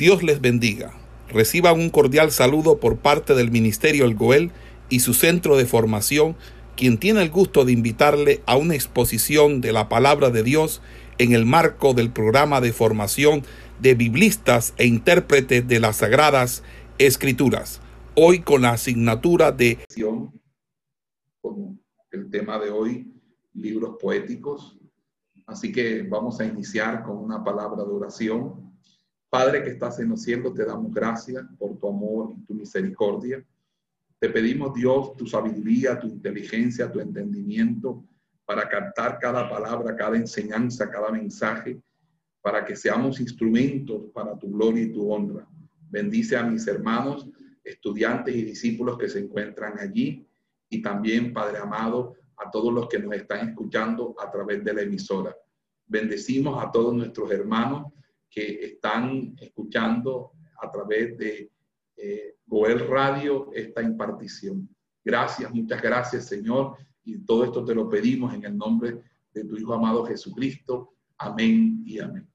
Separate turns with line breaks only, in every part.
Dios les bendiga. Reciban un cordial saludo por parte del Ministerio El Goel y su centro de formación, quien tiene el gusto de invitarle a una exposición de la palabra de Dios en el marco del programa de formación de biblistas e intérpretes de las Sagradas Escrituras. Hoy con la asignatura de
con el tema de hoy, libros poéticos. Así que vamos a iniciar con una palabra de oración Padre que estás en los cielos, te damos gracias por tu amor y tu misericordia. Te pedimos, Dios, tu sabiduría, tu inteligencia, tu entendimiento para captar cada palabra, cada enseñanza, cada mensaje, para que seamos instrumentos para tu gloria y tu honra. Bendice a mis hermanos, estudiantes y discípulos que se encuentran allí y también, Padre amado, a todos los que nos están escuchando a través de la emisora. Bendecimos a todos nuestros hermanos que están escuchando a través de eh, Goel Radio esta impartición. Gracias, muchas gracias, Señor. Y todo esto te lo pedimos en el nombre de tu Hijo amado Jesucristo. Amén y amén.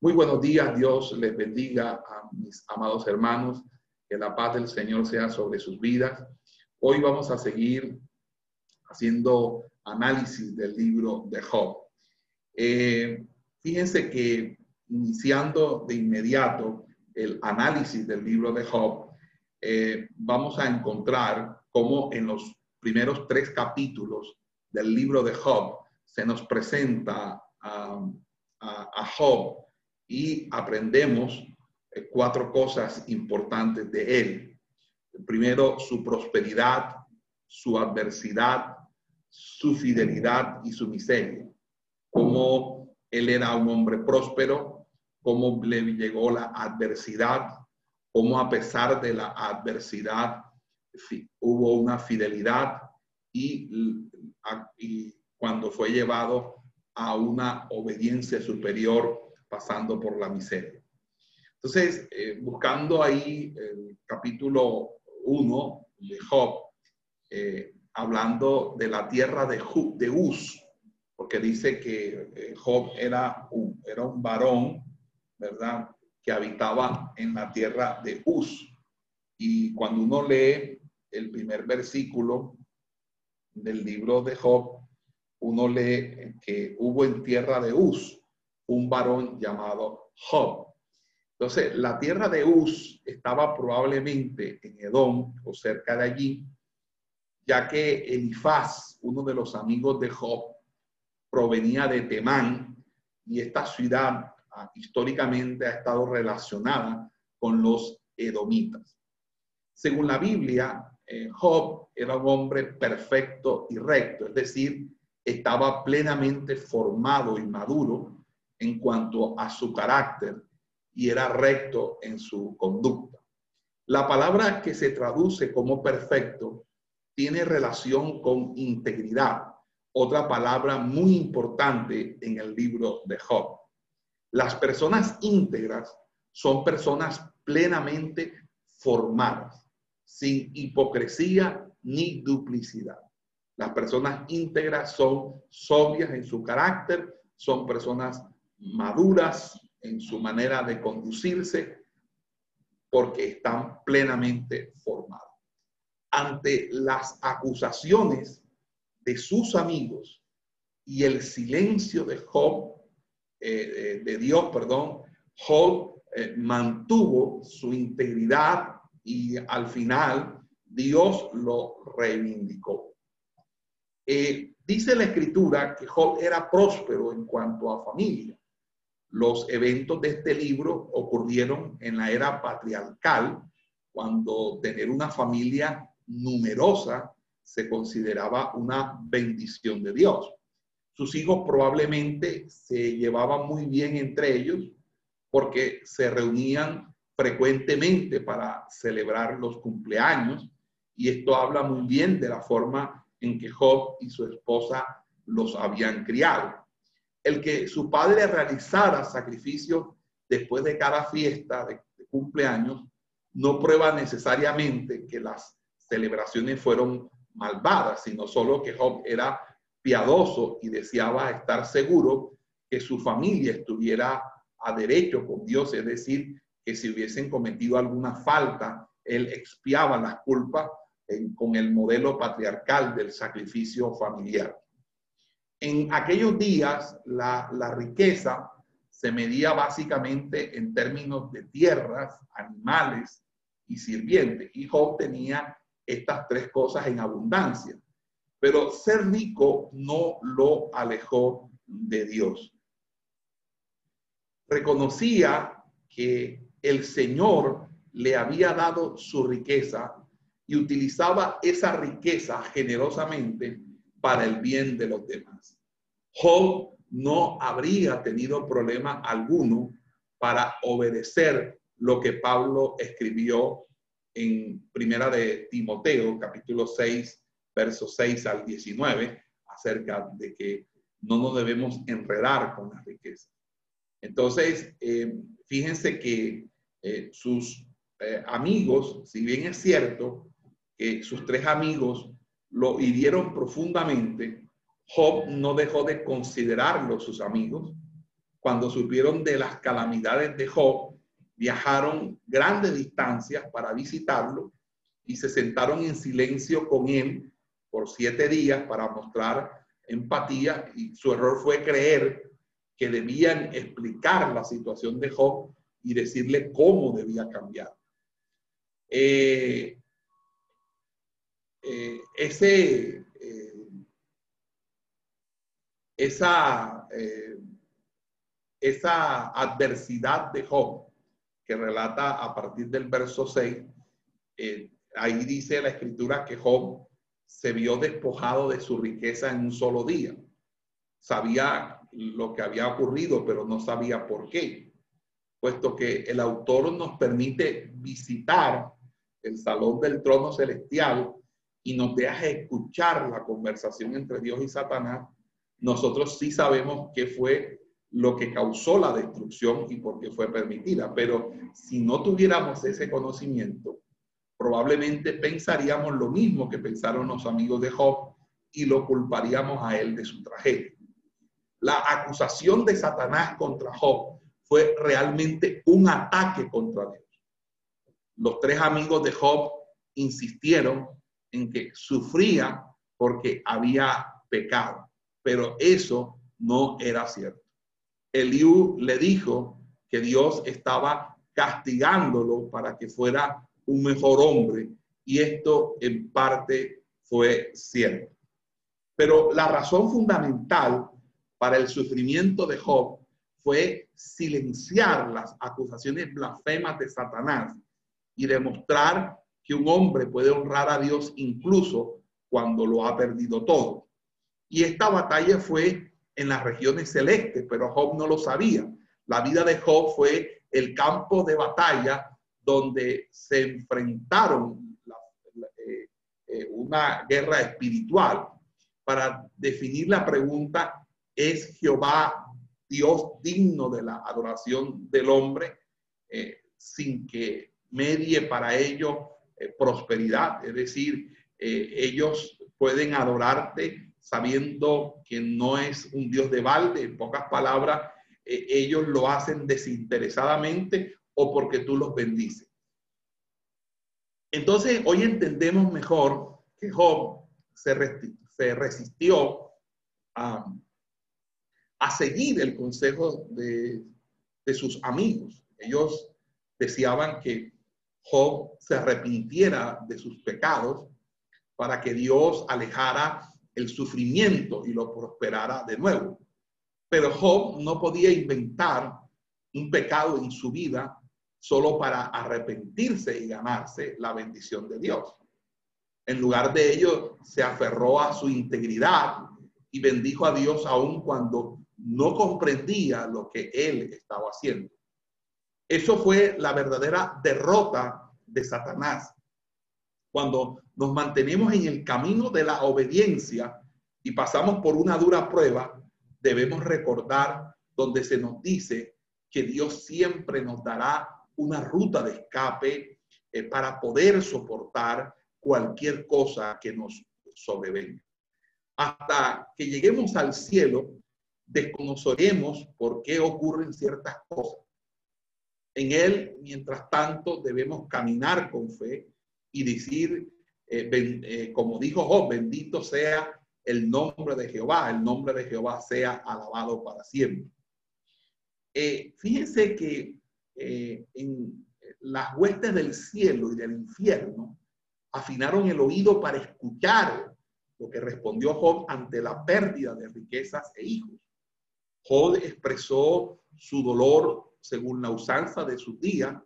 Muy buenos días, Dios les bendiga a mis amados hermanos, que la paz del Señor sea sobre sus vidas. Hoy vamos a seguir haciendo análisis del libro de Job. Eh, fíjense que iniciando de inmediato el análisis del libro de Job, eh, vamos a encontrar cómo en los primeros tres capítulos del libro de Job se nos presenta a, Job y aprendemos eh, cuatro cosas importantes de él. Primero, su prosperidad, su adversidad, su fidelidad y su miseria. Cómo él era un hombre próspero, cómo le llegó la adversidad, cómo a pesar de la adversidad hubo una fidelidad y, cuando fue llevado a una obediencia superior pasando por la miseria. Entonces, eh, buscando ahí el capítulo 1 de Job, eh, hablando de la tierra de, de Uz, porque dice que eh, Job era un, era un varón ¿verdad? Que habitaba en la tierra de Uz. Y cuando uno lee el primer versículo del libro de Job, uno lee que hubo en tierra de Uz un varón llamado Job. Entonces, la tierra de Uz estaba probablemente en Edom o cerca de allí, ya que Elifaz, uno de los amigos de Job, provenía de Temán y esta ciudad históricamente ha estado relacionada con los edomitas. Según la Biblia, eh, Job era un hombre perfecto y recto, es decir, estaba plenamente formado y maduro en cuanto a su carácter y era recto en su conducta. La palabra que se traduce como perfecto tiene relación con integridad, otra palabra muy importante en el libro de Job. Las personas íntegras son personas plenamente formadas, sin hipocresía ni duplicidad. Las personas íntegras son sobrias en su carácter, son personas maduras en su manera de conducirse, porque están plenamente formadas. Ante las acusaciones de sus amigos y el silencio de Job, eh, de Dios, perdón, Job eh, mantuvo su integridad y al final Dios lo reivindicó. Eh, dice la escritura que Job era próspero en cuanto a familia. Los eventos de este libro ocurrieron en la era patriarcal, cuando tener una familia numerosa se consideraba una bendición de Dios. Sus hijos probablemente se llevaban muy bien entre ellos porque se reunían frecuentemente para celebrar los cumpleaños y esto habla muy bien de la forma en que Job y su esposa los habían criado. El que su padre realizara sacrificios después de cada fiesta de, cumpleaños no prueba necesariamente que las celebraciones fueron malvadas, sino solo que Job era piadoso y deseaba estar seguro que su familia estuviera a derecho con Dios, es decir, que si hubiesen cometido alguna falta, él expiaba las culpas con el modelo patriarcal del sacrificio familiar. En aquellos días, la, la riqueza se medía básicamente en términos de tierras, animales y sirvientes. Y Job tenía estas tres cosas en abundancia. Pero ser rico no lo alejó de Dios. Reconocía que el Señor le había dado su riqueza y utilizaba esa riqueza generosamente para el bien de los demás. Job no habría tenido problema alguno para obedecer lo que Pablo escribió en Primera de Timoteo, capítulo 6, versos 6 al 19, acerca de que no nos debemos enredar con la riqueza. Entonces, eh, fíjense que eh, sus eh, amigos, si bien es cierto que sus tres amigos lo hirieron profundamente, Job no dejó de considerarlos sus amigos. Cuando supieron de las calamidades de Job, viajaron grandes distancias para visitarlo y se sentaron en silencio con él por siete días para mostrar empatía y su error fue creer que debían explicar la situación de Job y decirle cómo debía cambiar. Eh, eh, ese, eh, esa, esa adversidad de Job que relata a partir del verso 6, ahí dice la escritura que Job se vio despojado de su riqueza en un solo día. Sabía lo que había ocurrido, pero no sabía por qué, puesto que el autor nos permite visitar el salón del trono celestial y nos deja escuchar la conversación entre Dios y Satanás, nosotros sí sabemos qué fue lo que causó la destrucción y por qué fue permitida. Pero si no tuviéramos ese conocimiento, probablemente pensaríamos lo mismo que pensaron los amigos de Job y lo culparíamos a él de su tragedia. La acusación de Satanás contra Job fue realmente un ataque contra Dios. Los tres amigos de Job insistieron en que sufría porque había pecado, pero eso no era cierto. Eliú le dijo que Dios estaba castigándolo para que fuera un mejor hombre y esto en parte fue cierto. Pero la razón fundamental para el sufrimiento de Job fue silenciar las acusaciones blasfemas de Satanás y demostrar que un hombre puede honrar a Dios incluso cuando lo ha perdido todo. Y esta batalla fue en las regiones celestes, pero Job no lo sabía. La vida de Job fue el campo de batalla donde se enfrentaron eh, eh, una guerra espiritual para definir la pregunta, ¿es Jehová Dios digno de la adoración del hombre eh, sin que medie para ello prosperidad? Es decir, ellos pueden adorarte sabiendo que no es un Dios de balde, en pocas palabras, ellos lo hacen desinteresadamente o porque tú los bendices. Entonces, hoy entendemos mejor que Job se, resistió a, seguir el consejo de, de sus amigos. Ellos deseaban que Job se arrepintiera de sus pecados para que Dios alejara el sufrimiento y lo prosperara de nuevo. Pero Job no podía inventar un pecado en su vida solo para arrepentirse y ganarse la bendición de Dios. En lugar de ello, se aferró a su integridad y bendijo a Dios aun cuando no comprendía lo que él estaba haciendo. Eso fue la verdadera derrota de Satanás. Cuando nos mantenemos en el camino de la obediencia y pasamos por una dura prueba, debemos recordar donde se nos dice que Dios siempre nos dará una ruta de escape eh, para poder soportar cualquier cosa que nos sobrevenga. Hasta que lleguemos al cielo, desconoceremos por qué ocurren ciertas cosas. En él, mientras tanto, debemos caminar con fe y decir, eh, eh, como dijo Job, bendito sea el nombre de Jehová, el nombre de Jehová sea alabado para siempre. Fíjense que en las huestes del cielo y del infierno afinaron el oído para escuchar lo que respondió Job ante la pérdida de riquezas e hijos. Job expresó su dolor según la usanza de sus días,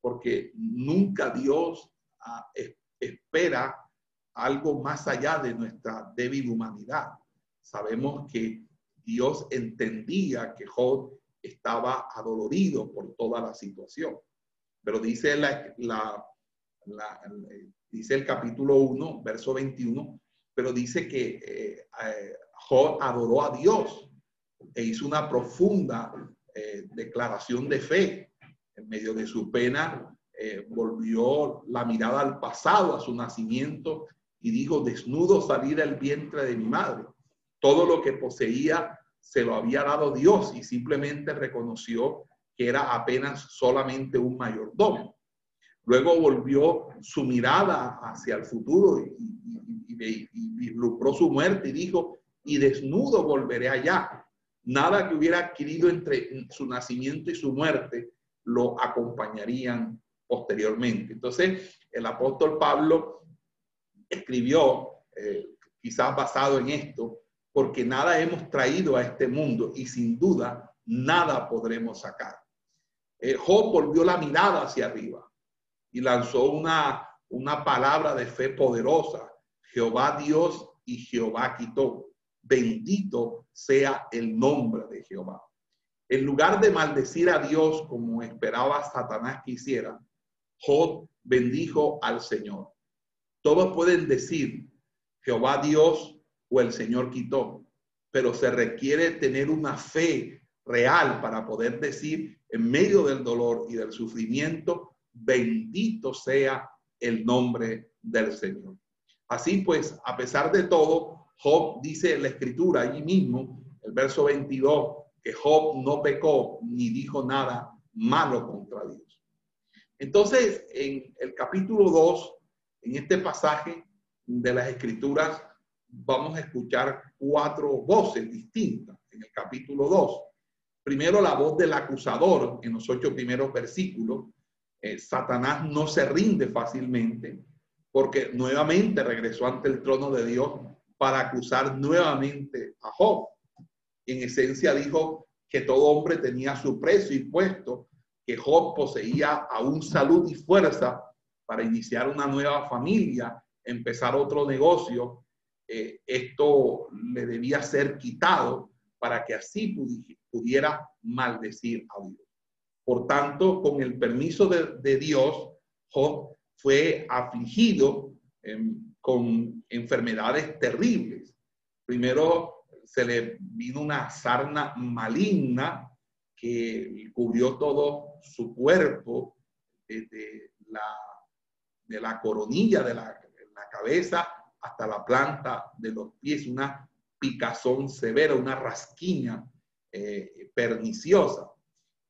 porque nunca Dios ah, espera algo más allá de nuestra débil humanidad. Sabemos que Dios entendía que Job estaba adolorido por toda la situación. Pero dice, la, dice el capítulo 1, verso 21, pero dice que eh, eh, Job adoró a Dios e hizo una profunda eh, declaración de fe. En medio de su pena, eh, volvió la mirada al pasado, a su nacimiento, y dijo, desnudo salí del vientre de mi madre. Todo lo que poseía se lo había dado Dios y simplemente reconoció que era apenas solamente un mayordomo. Luego volvió su mirada hacia el futuro y, y, su muerte y dijo, y desnudo volveré allá nada que hubiera adquirido entre su nacimiento y su muerte lo acompañarían posteriormente. Entonces, el apóstol Pablo escribió, eh, quizás basado en esto, porque nada hemos traído a este mundo y sin duda nada podremos sacar. Eh, Job volvió la mirada hacia arriba y lanzó una, una palabra de fe poderosa. Jehová Dios y Jehová quitó bendito sea el nombre de Jehová. En lugar de maldecir a Dios como esperaba Satanás que hiciera, Job bendijo al Señor. Todos pueden decir Jehová Dios o el Señor quitó, pero se requiere tener una fe real para poder decir en medio del dolor y del sufrimiento, bendito sea el nombre del Señor. Así pues, a pesar de todo, Job dice la escritura allí mismo, el verso 22, que Job no pecó ni dijo nada malo contra Dios. Entonces, en el capítulo 2, en este pasaje de las escrituras, vamos a escuchar cuatro voces distintas en el capítulo 2. Primero, la voz del acusador en los ocho primeros versículos. Eh, Satanás no se rinde fácilmente porque nuevamente regresó ante el trono de Dios para acusar nuevamente a Job. En esencia dijo que todo hombre tenía su precio y puesto, que Job poseía aún salud y fuerza para iniciar una nueva familia, empezar otro negocio. Eh, esto le debía ser quitado para que así pudiera maldecir a Dios. Por tanto, con el permiso de, Dios, Job fue afligido con enfermedades terribles. Primero se le vino una sarna maligna que cubrió todo su cuerpo, desde la, de la coronilla de la, cabeza hasta la planta de los pies, una picazón severa, una rasquiña eh, perniciosa.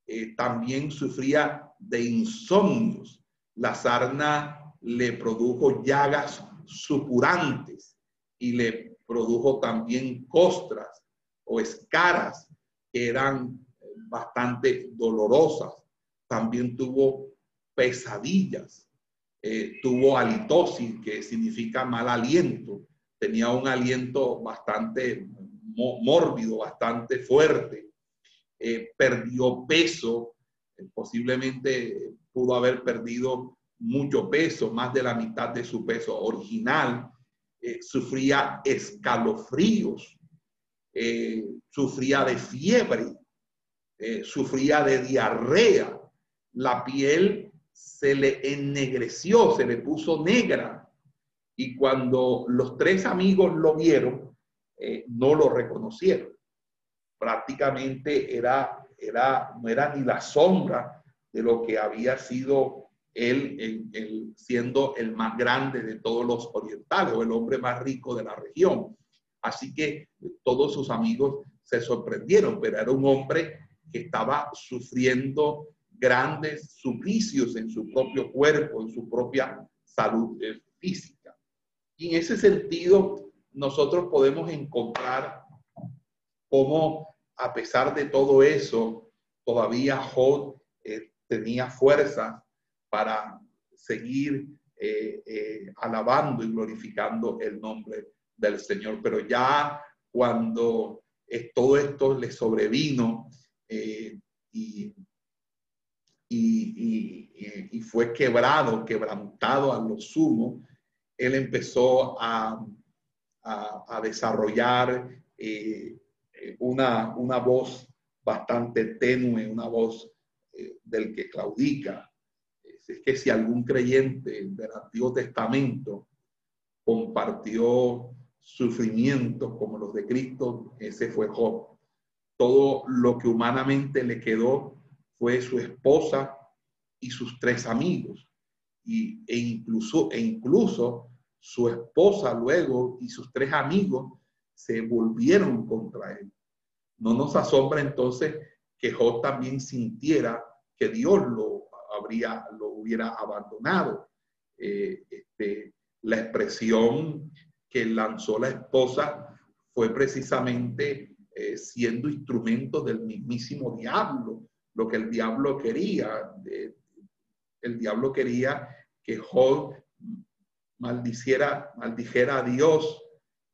Eh, también sufría de insomnios. La sarna le produjo llagas supurantes y le produjo también costras o escaras que eran bastante dolorosas. También tuvo pesadillas, eh, tuvo halitosis, que significa mal aliento. Tenía un aliento bastante mórbido, bastante fuerte. Eh, perdió peso, eh, posiblemente pudo haber perdido mucho peso, más de la mitad de su peso original, sufría escalofríos, sufría de fiebre, sufría de diarrea, la piel se le ennegreció, se le puso negra. Y cuando los tres amigos lo vieron, no lo reconocieron. Prácticamente era, era, no era ni la sombra de lo que había sido él, siendo el más grande de todos los orientales o el hombre más rico de la región. Así que todos sus amigos se sorprendieron, pero era un hombre que estaba sufriendo grandes suplicios en su propio cuerpo, en su propia salud eh, física. Y en ese sentido, nosotros podemos encontrar cómo, a pesar de todo eso, todavía Job eh, tenía fuerza para seguir eh, alabando y glorificando el nombre del Señor. Pero ya cuando todo esto le sobrevino y y, fue quebrado, quebrantado a lo sumo, él empezó a, desarrollar eh, una, una, voz bastante tenue, una voz eh, del que claudica. Es que si algún creyente del Antiguo Testamento compartió sufrimientos como los de Cristo, ese fue Job. Todo lo que humanamente le quedó fue su esposa y sus tres amigos. Y, e, incluso, e incluso su esposa luego y sus tres amigos se volvieron contra él. No nos asombra entonces que Job también sintiera que Dios lo habría, lo hubiera abandonado. Eh, este, la expresión que lanzó la esposa fue precisamente eh, siendo instrumento del mismísimo diablo lo que el diablo quería. El diablo quería que Job maldiciera, maldijera a Dios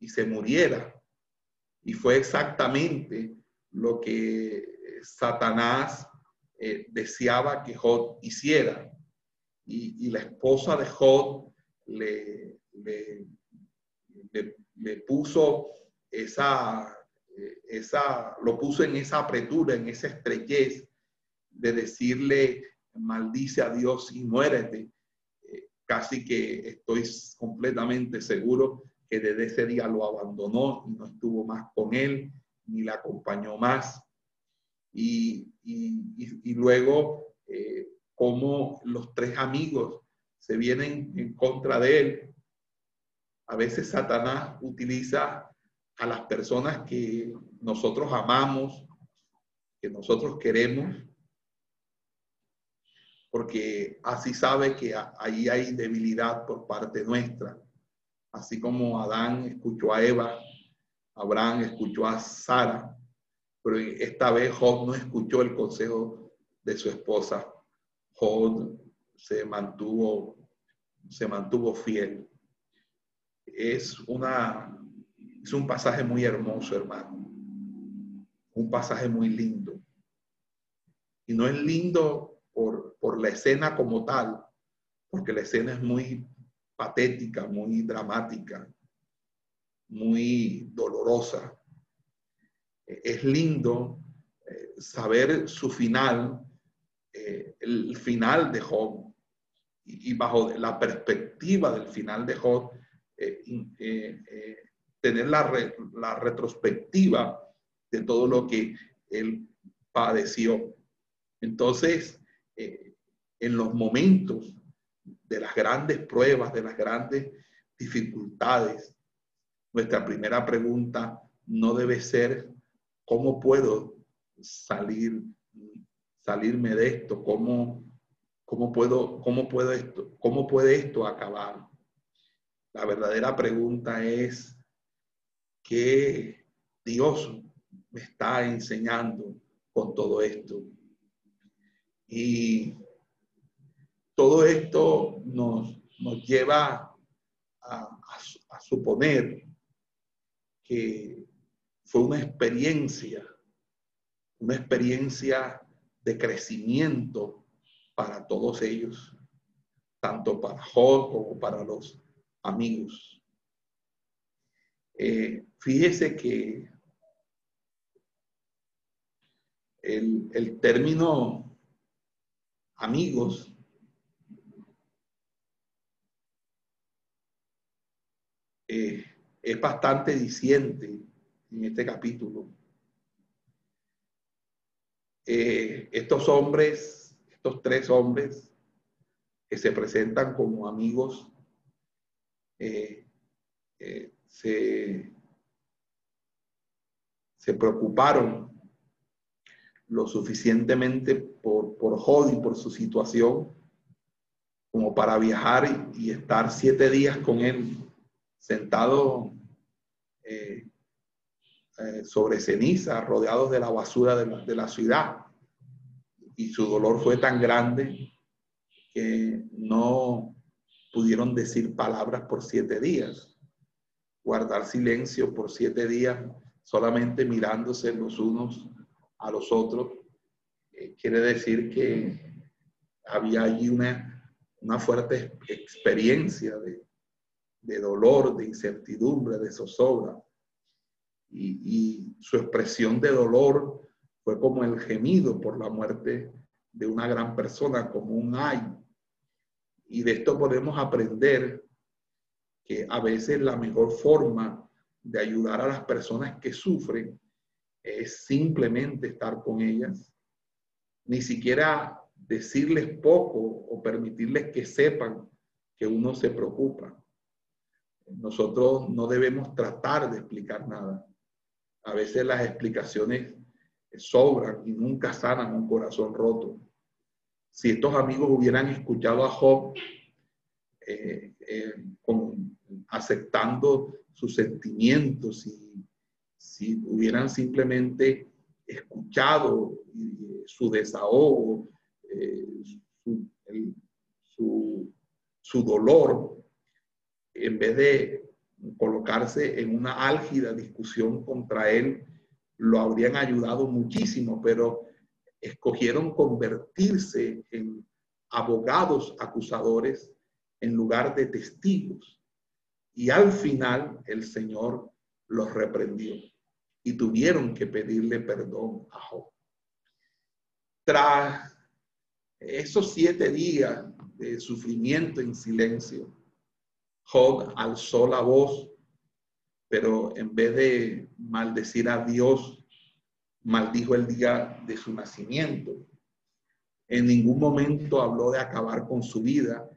y se muriera. Y fue exactamente lo que Satanás eh, deseaba que Job hiciera. Y, la esposa de Job le, le, le, puso esa, eh, esa, lo puso en esa apretura, en esa estrechez de decirle, maldice a Dios y muérete. Eh, casi que estoy completamente seguro que desde ese día lo abandonó y no estuvo más con él, ni la acompañó más. Y, luego, eh, como los tres amigos se vienen en contra de él, a veces Satanás utiliza a las personas que nosotros amamos, que nosotros queremos, porque así sabe que ahí hay debilidad por parte nuestra. Así como Adán escuchó a Eva, Abraham escuchó a Sara, pero esta vez Job no escuchó el consejo de su esposa. Job se mantuvo, se mantuvo fiel. Es, una, es un pasaje muy hermoso, hermano. Un pasaje muy lindo. Y no es lindo por, por la escena como tal, porque la escena es muy patética, muy dramática, muy dolorosa. Es lindo eh, saber su final, eh, el final de Job, y, bajo la perspectiva del final de Job, eh, tener la, la retrospectiva de todo lo que él padeció. Entonces, eh, en los momentos de las grandes pruebas, de las grandes dificultades, nuestra primera pregunta no debe ser cómo puedo salir, salirme de esto, cómo, cómo puedo, cómo puedo esto, cómo puede esto acabar. La verdadera pregunta es qué Dios me está enseñando con todo esto. Y todo esto nos, nos lleva a, suponer que fue una experiencia, una experiencia de crecimiento para todos ellos, tanto para Job como para los amigos. Eh, fíjese que el, el término amigos, eh, es bastante diciente en este capítulo. Eh, estos hombres, estos tres hombres que se presentan como amigos, eh, se, se preocuparon lo suficientemente por, por Job y por su situación como para viajar y, estar siete días con él sentado eh, eh, sobre ceniza, rodeados de la basura de la, ciudad. Y su dolor fue tan grande que no pudieron decir palabras por siete días, guardar silencio por siete días, solamente mirándose los unos a los otros. Eh, quiere decir que había allí una una fuerte experiencia de, dolor, de incertidumbre, de zozobra. Y, su expresión de dolor fue como el gemido por la muerte de una gran persona, como un ay. Y de esto podemos aprender que a veces la mejor forma de ayudar a las personas que sufren es simplemente estar con ellas, ni siquiera decirles poco o permitirles que sepan que uno se preocupa. Nosotros no debemos tratar de explicar nada. A veces las explicaciones sobran y nunca sanan un corazón roto. Si estos amigos hubieran escuchado a Job eh, eh, aceptando sus sentimientos y si hubieran simplemente escuchado su desahogo su, su, dolor, en vez de colocarse en una álgida discusión contra él, lo habrían ayudado muchísimo, pero escogieron convertirse en abogados acusadores en lugar de testigos. Y al final el Señor los reprendió y tuvieron que pedirle perdón a Job. Tras esos siete días de sufrimiento en silencio, Job alzó la voz, pero en vez de maldecir a Dios, maldijo el día de su nacimiento. En ningún momento habló de acabar con su vida,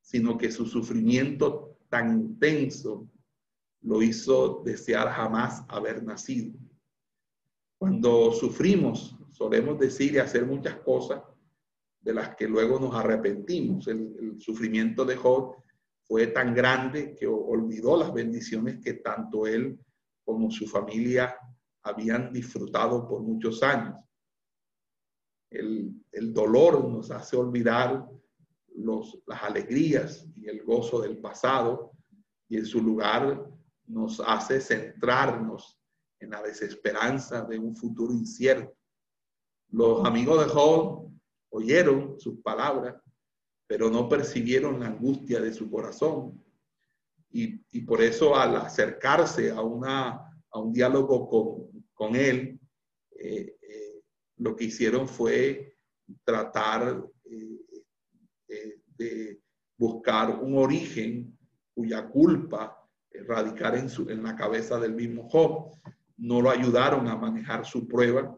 sino que su sufrimiento tan intenso lo hizo desear jamás haber nacido. Cuando sufrimos, solemos decir y hacer muchas cosas de las que luego nos arrepentimos. El, sufrimiento de Job fue tan grande que olvidó las bendiciones que tanto él como su familia habían disfrutado por muchos años. El, dolor nos hace olvidar las alegrías y el gozo del pasado y en su lugar nos hace centrarnos en la desesperanza de un futuro incierto. Los amigos de Job oyeron sus palabras, pero no percibieron la angustia de su corazón. Y, por eso al acercarse a, una, a un diálogo con, con él, eh, eh, lo que hicieron fue tratar eh, de buscar un origen cuya culpa radicar en, su, en la cabeza del mismo Job. No lo ayudaron a manejar su prueba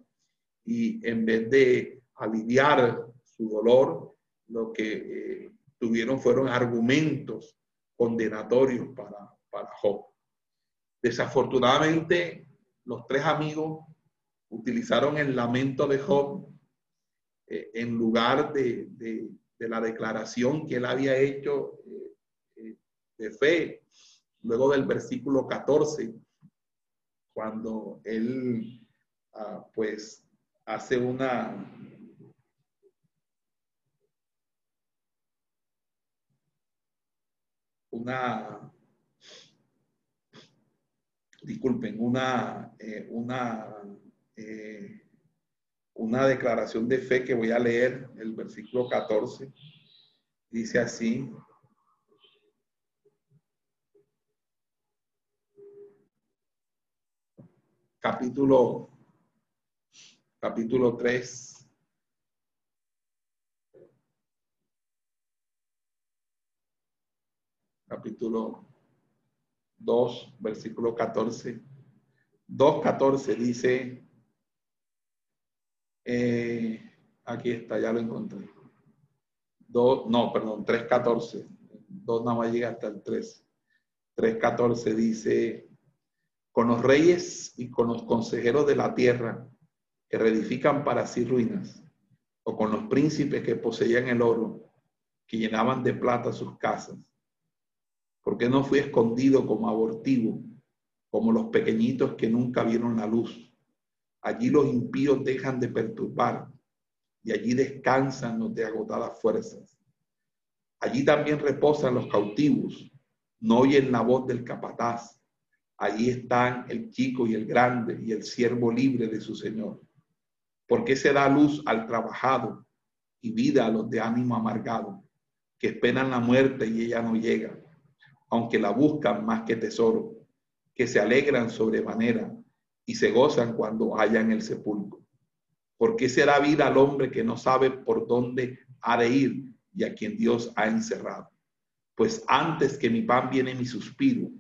y en vez de aliviar su dolor, lo que eh, tuvieron fueron argumentos condenatorios para, para Job. Desafortunadamente, los tres amigos utilizaron el lamento de Job eh, en lugar de, de, la declaración que él había hecho eh, de fe. Luego del versículo 14, cuando él ah, pues hace una, una, disculpen, una, eh, una, eh, una declaración de fe que voy a leer, el versículo 14, dice así. Capítulo, capítulo 3, capítulo 2, versículo 14. 2.14 dice, eh, aquí está, ya lo encontré. 2, no, perdón, 3.14. 2 nada más llega hasta el 3. 3.14 dice, con los reyes y con los consejeros de la tierra que reedifican para sí ruinas, o con los príncipes que poseían el oro, que llenaban de plata sus casas. porque no fui escondido como abortivo, como los pequeñitos que nunca vieron la luz? Allí los impíos dejan de perturbar y allí descansan los de agotadas fuerzas. Allí también reposan los cautivos, no oyen la voz del capataz. Allí están el chico y el grande y el siervo libre de su Señor. Porque se da luz al trabajado y vida a los de ánimo amargado, que esperan la muerte y ella no llega, aunque la buscan más que tesoro, que se alegran sobremanera y se gozan cuando hallan el sepulcro. ¿Por qué se da vida al hombre que no sabe por dónde ha de ir y a quien Dios ha encerrado? Pues antes que mi pan viene mi suspiro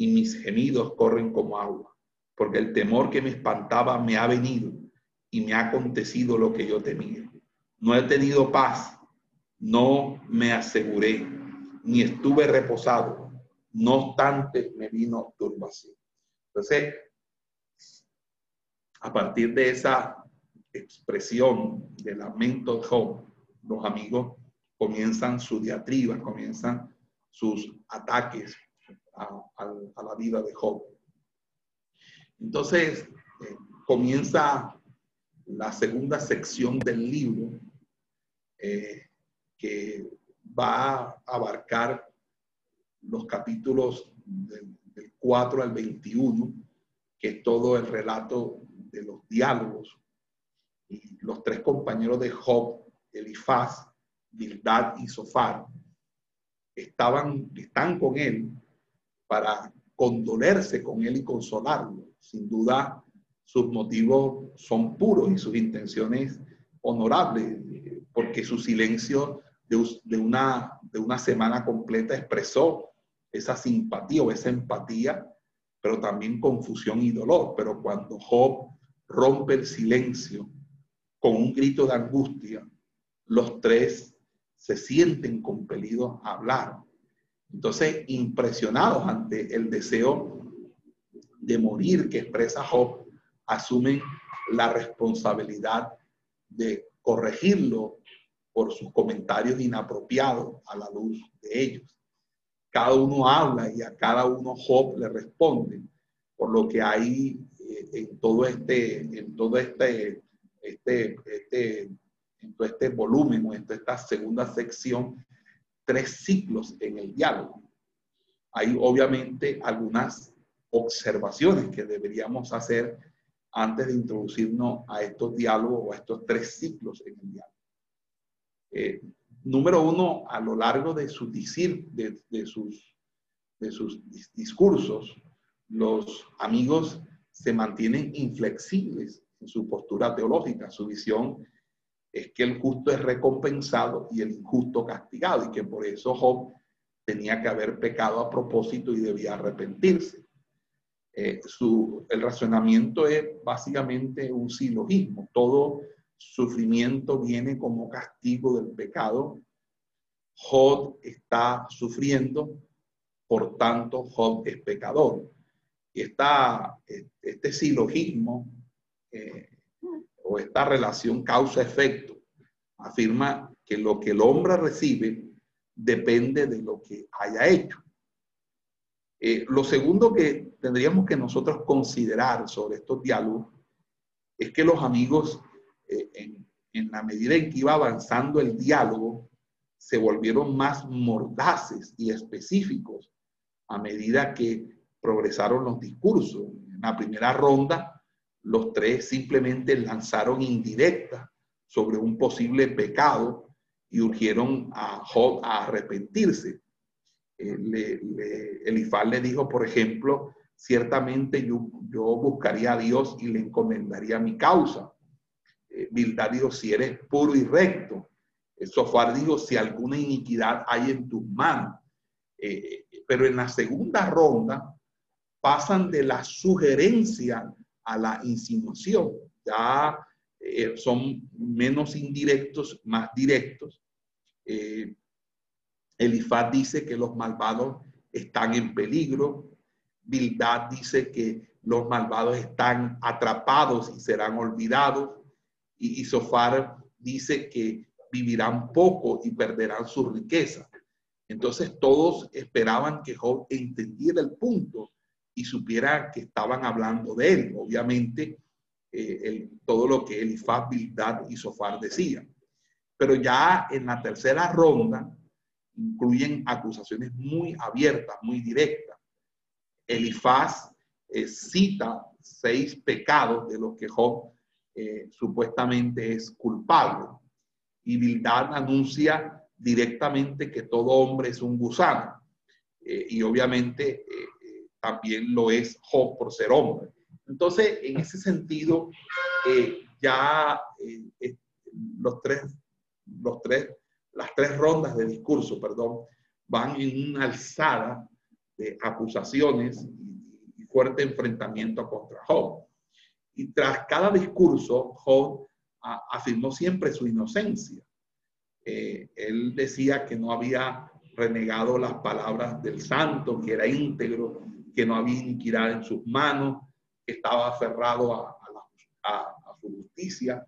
y mis gemidos corren como agua, porque el temor que me espantaba me ha venido y me ha acontecido lo que yo temía. No he tenido paz, no me aseguré, ni estuve reposado, no obstante me vino turbación. Entonces, a partir de esa expresión de lamento de los amigos comienzan su diatriba, comienzan sus ataques a, la vida de Job. Entonces, eh, comienza la segunda sección del libro eh, que va a abarcar los capítulos del, del 4 al 21, que es todo el relato de los diálogos, y los tres compañeros de Job, Elifaz, Bildad y Sofar, estaban, están con él para condolerse con él y consolarlo. Sin duda, sus motivos son puros y sus intenciones honorables, porque su silencio de, una, de una semana completa expresó esa simpatía o esa empatía, pero también confusión y dolor. Pero cuando Job rompe el silencio con un grito de angustia, los tres se sienten compelidos a hablar. Entonces, impresionados ante el deseo de morir que expresa Job, asumen la responsabilidad de corregirlo por sus comentarios inapropiados a la luz de ellos. Cada uno habla y a cada uno Job le responde, por lo que hay en todo este, en todo este, este, este, en todo este volumen o en toda esta segunda sección, tres ciclos en el diálogo. Hay obviamente algunas observaciones que deberíamos hacer antes de introducirnos a estos diálogos o a estos tres ciclos en el diálogo. Eh, número uno, a lo largo de, su, de, de, sus, de sus discursos, los amigos se mantienen inflexibles en su postura teológica. Su visión es que el justo es recompensado y el injusto castigado y que por eso Job tenía que haber pecado a propósito y debía arrepentirse. Eh, su, el razonamiento es básicamente un silogismo. Todo sufrimiento viene como castigo del pecado. Job está sufriendo, por tanto Job es pecador. Y esta, este silogismo eh, esta relación causa-efecto afirma que lo que el hombre recibe depende de lo que haya hecho. Eh, lo segundo que tendríamos que nosotros considerar sobre estos diálogos es que los amigos, eh, en la medida en que iba avanzando el diálogo, se volvieron más mordaces y específicos a medida que progresaron los discursos. En la primera ronda, los tres simplemente lanzaron indirectas sobre un posible pecado y urgieron a Job a arrepentirse. Eh, le, le dijo, por ejemplo, ciertamente yo, buscaría a Dios y le encomendaría mi causa. Eh, Bildad dijo, si eres puro y recto. El Sofar dijo, si alguna iniquidad hay en tus manos. Eh, pero en la segunda ronda, pasan de la sugerencia a la insinuación. Ya eh, son menos indirectos, más directos. Eh, Elifaz dice que los malvados están en peligro. Bildad dice que los malvados están atrapados y serán olvidados. Y, y Sofar dice que vivirán poco y perderán su riqueza. Entonces todos esperaban que Job entendiera el punto y supiera que estaban hablando de él. Obviamente, eh, todo lo que Elifaz, Bildad y Sofar decían. Pero ya en la tercera ronda incluyen acusaciones muy abiertas, muy directas. Elifaz eh, cita seis pecados de los que Job eh, supuestamente es culpable. Y Bildad anuncia directamente que todo hombre es un gusano. Y obviamente también lo es Job por ser hombre. Entonces, en ese sentido, ya los tres, los tres, las tres rondas de discurso, perdón, van en una alzada de acusaciones y, fuerte enfrentamiento contra Job. Y tras cada discurso, Job afirmó siempre su inocencia. Eh, él decía que no había renegado las palabras del santo, que era íntegro, que no había iniquidad en sus manos, que estaba aferrado a, su justicia.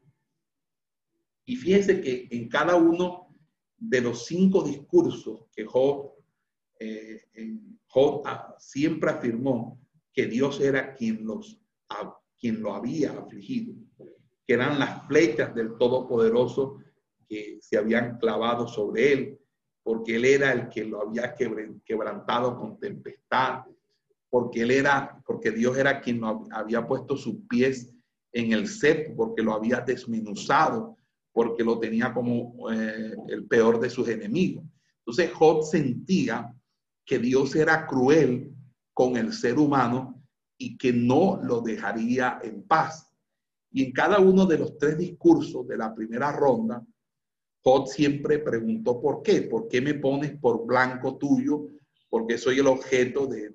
Y fíjense que en cada uno de los cinco discursos que Job, eh, siempre afirmó que Dios era quien, los, quien lo había afligido, que eran las flechas del Todopoderoso que se habían clavado sobre él, porque él era el que lo había quebrantado con tempestad, porque él era, porque Dios era quien lo había puesto sus pies en el cepo, porque lo había desmenuzado, porque lo tenía como eh, el peor de sus enemigos. Entonces Job sentía que Dios era cruel con el ser humano y que no lo dejaría en paz. Y en cada uno de los tres discursos de la primera ronda, Job siempre preguntó por qué, por qué me pones por blanco tuyo, porque soy el objeto de,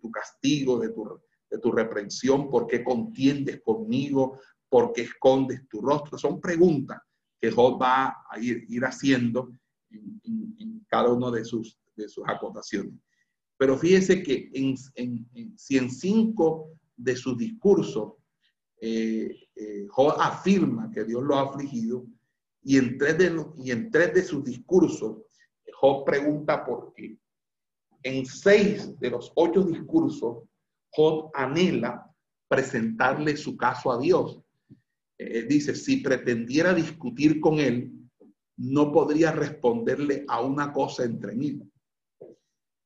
tu castigo, de tu, de tu reprensión, por qué contiendes conmigo, por qué escondes tu rostro. Son preguntas que Job va a ir, haciendo en, cada uno de sus, de sus acotaciones. Pero fíjese que en, si en cinco de sus discursos eh, eh, Job afirma que Dios lo ha afligido, y en tres de, y en tres de sus discursos, Job pregunta por qué. En seis de los ocho discursos, Job anhela presentarle su caso a Dios. Eh, dice, si pretendiera discutir con él, no podría responderle a una cosa entre mí.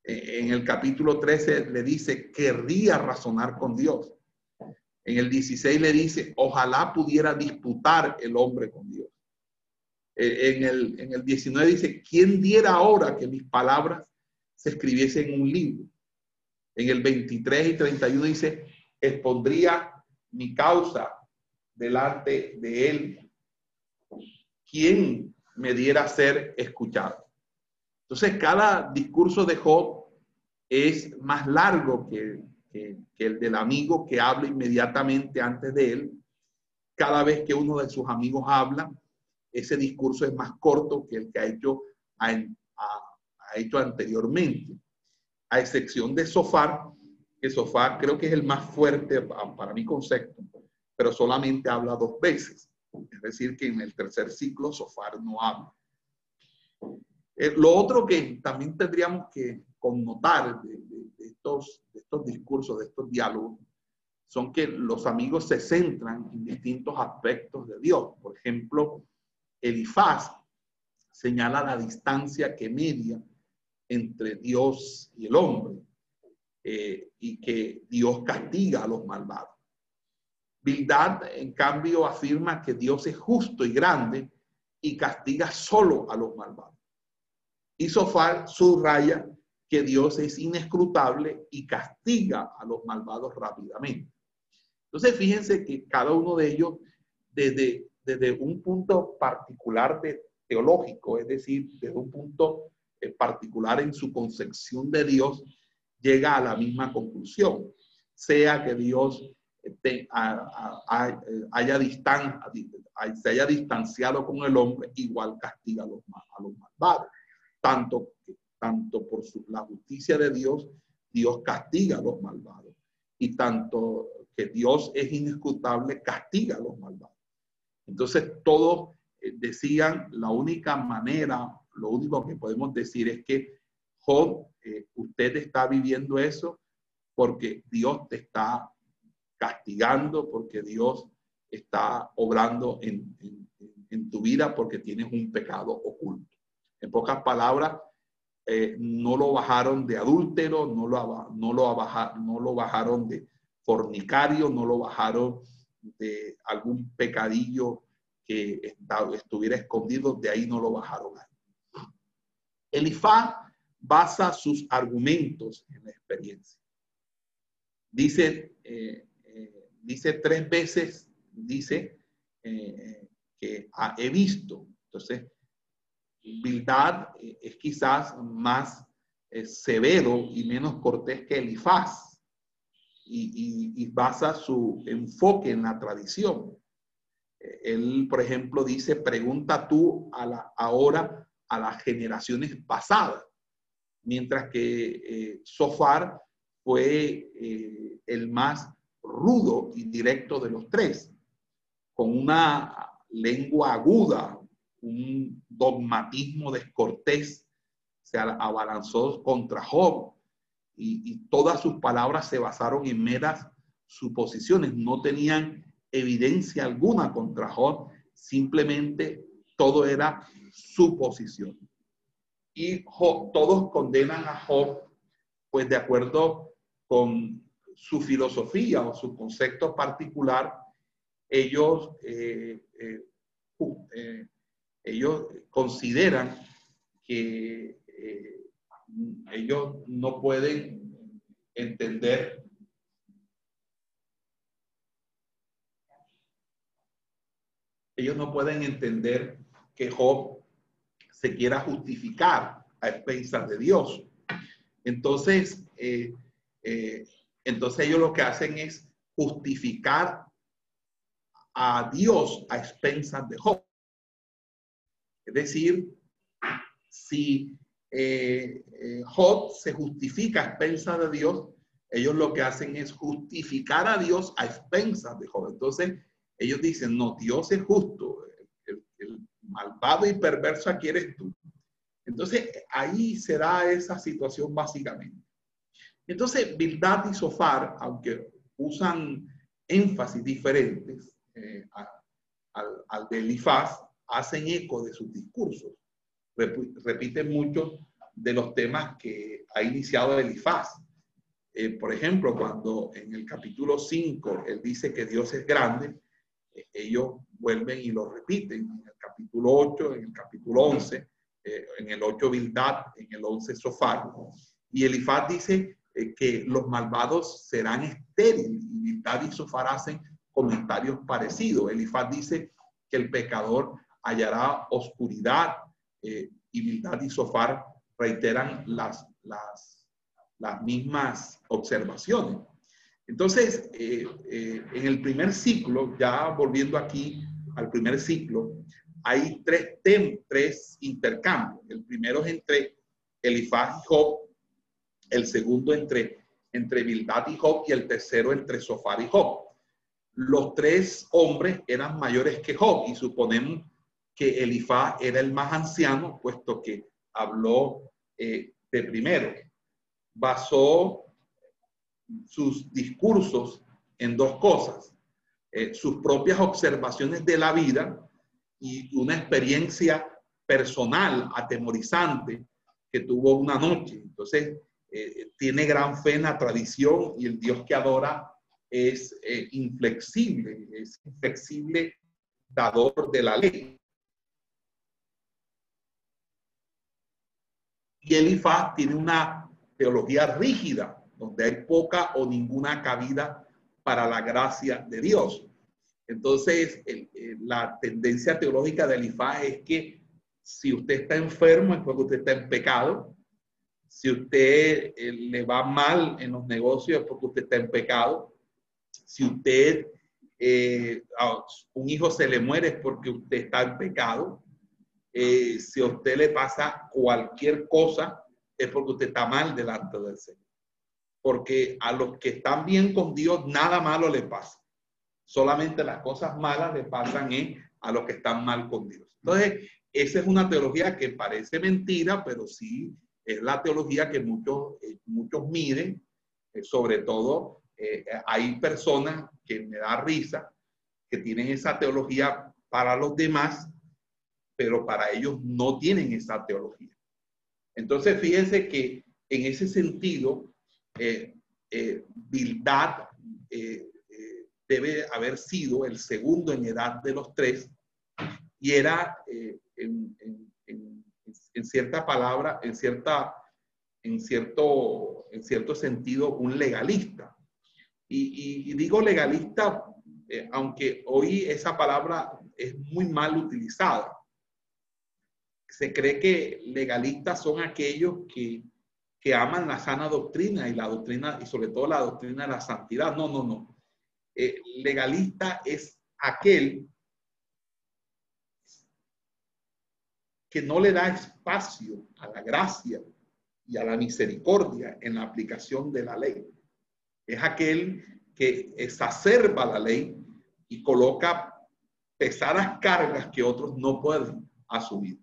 Eh, en el capítulo 13 le dice, querría razonar con Dios. En el 16 le dice, ojalá pudiera disputar el hombre con Dios. Eh, en, el, en el 19 dice, ¿quién diera ahora que mis palabras se escribiesen en un libro? En el 23 y 31 dice, expondría mi causa delante de él. ¿Quién me diera ser escuchado? Entonces, cada discurso de Job es más largo que, que, que el del amigo que habla inmediatamente antes de él. Cada vez que uno de sus amigos habla, ese discurso es más corto que el que ha hecho, ha, hecho anteriormente, a excepción de Sofar, que Sofar creo que es el más fuerte para mi concepto, pero solamente habla dos veces. Es decir, que en el tercer ciclo Sofar no habla. Eh, lo otro que también tendríamos que connotar de, estos, de estos discursos, de estos diálogos, son que los amigos se centran en distintos aspectos de Dios. Por ejemplo, Elifaz señala la distancia que media entre Dios y el hombre eh, y que Dios castiga a los malvados. Bildad, en cambio, afirma que Dios es justo y grande y castiga solo a los malvados. Y Sofar subraya que Dios es inescrutable y castiga a los malvados rápidamente. Entonces, fíjense que cada uno de ellos, desde desde un punto particular teológico, es decir, desde un punto particular en su concepción de Dios, llega a la misma conclusión, sea que Dios eh, haya se haya distanciado con el hombre, igual castiga a los, a los malvados. Tanto, tanto por la justicia de Dios, Dios castiga a los malvados. Y tanto que Dios es inescrutable, castiga a los malvados. Entonces todos eh, decían la única manera, lo único que podemos decir es que Job, eh, usted está viviendo eso porque Dios te está castigando, porque Dios está obrando en, tu vida porque tienes un pecado oculto. En pocas palabras, eh, no lo bajaron de adúltero, no lo, no, lo no lo bajaron de fornicario, no lo bajaron de algún pecadillo que estuviera escondido, de ahí no lo bajaron. Elifaz basa sus argumentos en la experiencia. Dice, eh, eh, dice tres veces, dice eh, que he visto. Entonces, Bildad es quizás más severo y menos cortés que Elifaz. Y, y, basa su enfoque en la tradición. Él, por ejemplo, dice, pregunta tú a la, ahora a las generaciones pasadas, mientras que Sofar fue eh, el más rudo y directo de los tres, con una lengua aguda, un dogmatismo descortés, se abalanzó contra Job y, y todas sus palabras se basaron en meras suposiciones, no tenían evidencia alguna contra Job, simplemente todo era suposición. Y Job, todos condenan a Job, pues de acuerdo con su filosofía o su concepto particular, ellos, eh, eh, eh, ellos consideran que ellos no pueden entender ellos no pueden entender que Job se quiera justificar a expensas de Dios. Entonces, eh, entonces ellos lo que hacen es justificar a Dios a expensas de Job. Es decir, si eh, eh, Job se justifica a expensas de Dios, ellos lo que hacen es justificar a Dios a expensas de Job. Entonces, ellos dicen, no, Dios es justo, malvado y perverso aquí eres tú. Entonces, ahí se da esa situación básicamente. Entonces, Bildad y Sofar, aunque usan énfasis diferentes eh, al, de Elifaz, hacen eco de sus discursos. repiten muchos de los temas que ha iniciado Elifaz. Eh, por ejemplo, cuando en el capítulo 5 él dice que Dios es grande, eh, ellos vuelven y lo repiten. En capítulo 8, en el capítulo 11, en el 8 Bildad, en el 11 Sofar. Y Elifaz dice eh, que los malvados serán estériles. Y Bildad y Sofar hacen comentarios parecidos. Elifaz dice que el pecador hallará oscuridad eh, y Bildad y Sofar reiteran las, las, las mismas observaciones. Entonces, eh, en el primer ciclo, ya volviendo aquí al primer ciclo, hay tres, tres intercambios. El primero es entre Elifaz y Job, el segundo entre, entre Bildad y Job y el tercero entre Sofar y Job. Los tres hombres eran mayores que Job y suponemos que Elifaz era el más anciano, puesto que habló eh, de primero. Basó sus discursos en dos cosas, eh, sus propias observaciones de la vida y una experiencia personal atemorizante que tuvo una noche. Entonces, eh, tiene gran fe en la tradición y el Dios que adora es eh, inflexible, es inflexible dador de la ley. Y Elifaz tiene una teología rígida, donde hay poca o ninguna cabida para la gracia de Dios. Entonces, la tendencia teológica de Elifaz es que si usted está enfermo es porque usted está en pecado, si usted eh, le va mal en los negocios es porque usted está en pecado. Si usted, eh, un hijo se le muere es porque usted está en pecado. Eh, si a usted le pasa cualquier cosa es porque usted está mal delante del Señor. Porque a los que están bien con Dios nada malo le pasa. Solamente las cosas malas le pasan a los que están mal con Dios. Entonces, esa es una teología que parece mentira, pero sí es la teología que muchos, eh, muchos miden, eh, sobre todo eh, hay personas que me da risa, que tienen esa teología para los demás, pero para ellos no tienen esa teología. Entonces, fíjense que en ese sentido, eh, eh, Bildad eh, debe haber sido el segundo en edad de los tres y era en, en, en, en, cierta palabra, en, cierta, en, cierto, en cierto sentido, un legalista. Y, y, y digo legalista, aunque hoy esa palabra es muy mal utilizada. Se cree que legalistas son aquellos que que aman la sana doctrina y la doctrina, y sobre todo la doctrina de la santidad. No, no, no. Eh, legalista es aquel que no le da espacio a la gracia y a la misericordia en la aplicación de la ley. Es aquel que exacerba la ley y coloca pesadas cargas que otros no pueden asumir.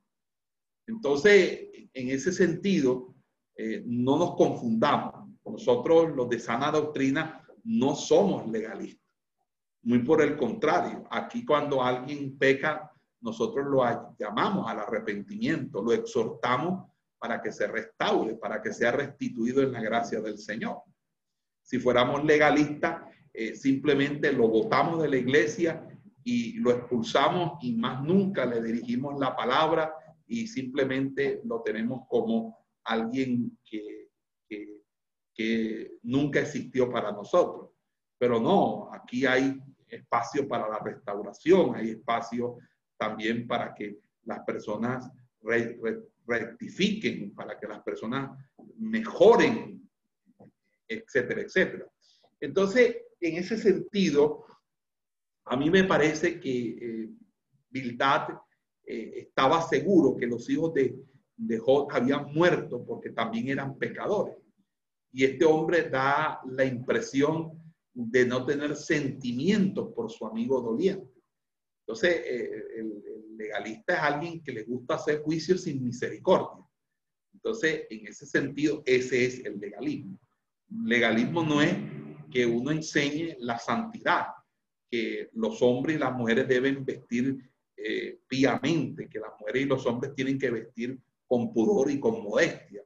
Entonces, en ese sentido, eh, no nos confundamos. Nosotros, los de sana doctrina, no somos legalistas. Muy por el contrario, aquí cuando alguien peca, nosotros lo llamamos al arrepentimiento, lo exhortamos para que se restaure, para que sea restituido en la gracia del Señor. Si fuéramos legalistas, eh, simplemente lo votamos de la iglesia y lo expulsamos y más nunca le dirigimos la palabra y simplemente lo tenemos como alguien que, que, que nunca existió para nosotros. Pero no, aquí hay espacio para la restauración, hay espacio también para que las personas rectifiquen, para que las personas mejoren, etcétera, etcétera. Entonces, en ese sentido, a mí me parece que eh, Bildad eh, estaba seguro que los hijos de, de Jod habían muerto porque también eran pecadores. Y este hombre da la impresión de no tener sentimientos por su amigo doliente. Entonces, eh, el, legalista es alguien que le gusta hacer juicios sin misericordia. Entonces, en ese sentido, ese es el legalismo. Legalismo no es que uno enseñe la santidad, que los hombres y las mujeres deben vestir eh, piamente, que las mujeres y los hombres tienen que vestir con pudor y con modestia,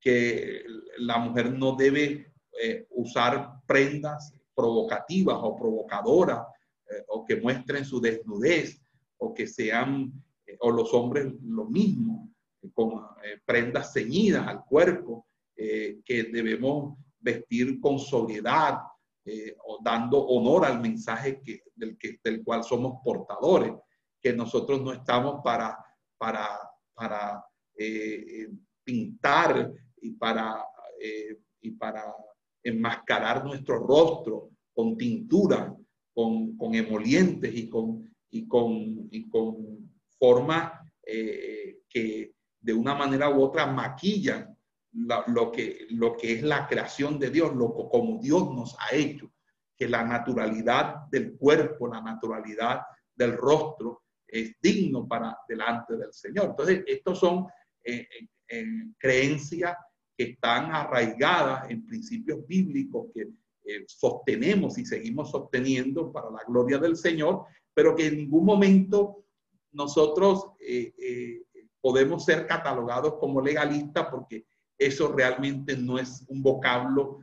que la mujer no debe eh, usar prendas provocativas o provocadoras eh, o que muestren su desnudez o que sean, eh, o los hombres lo mismo, con prendas ceñidas al cuerpo, que debemos vestir con sobriedad, o dando honor al mensaje que, del, que, del cual somos portadores, que nosotros no estamos para, para, para eh, pintar y para, eh, y para enmascarar nuestro rostro con tintura, con, con emolientes y con, y con, y con formas eh, que de una manera u otra maquillan lo, que, lo que es la creación de Dios, lo como Dios nos ha hecho, que la naturalidad del cuerpo, la naturalidad del rostro es digno para delante del Señor. Entonces, estos son en, creencias que están arraigadas en principios bíblicos que eh, sostenemos y seguimos sosteniendo para la gloria del Señor, pero que en ningún momento nosotros eh, eh, podemos ser catalogados como legalistas porque eso realmente no es un vocablo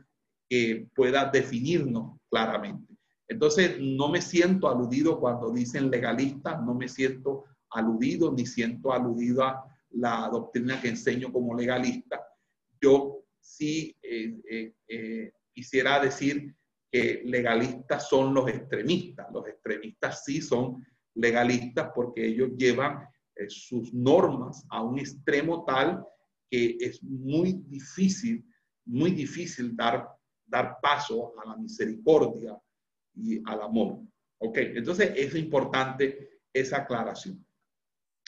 que pueda definirnos claramente. Entonces, no me siento aludido cuando dicen legalista, no me siento aludido ni siento aludido a, la doctrina que enseño como legalista, yo sí eh, eh, eh, quisiera decir que legalistas son los extremistas. Los extremistas sí son legalistas porque ellos llevan sus normas a un extremo tal que es muy difícil, muy difícil dar, dar paso a la misericordia y al amor. Ok, entonces es importante esa aclaración.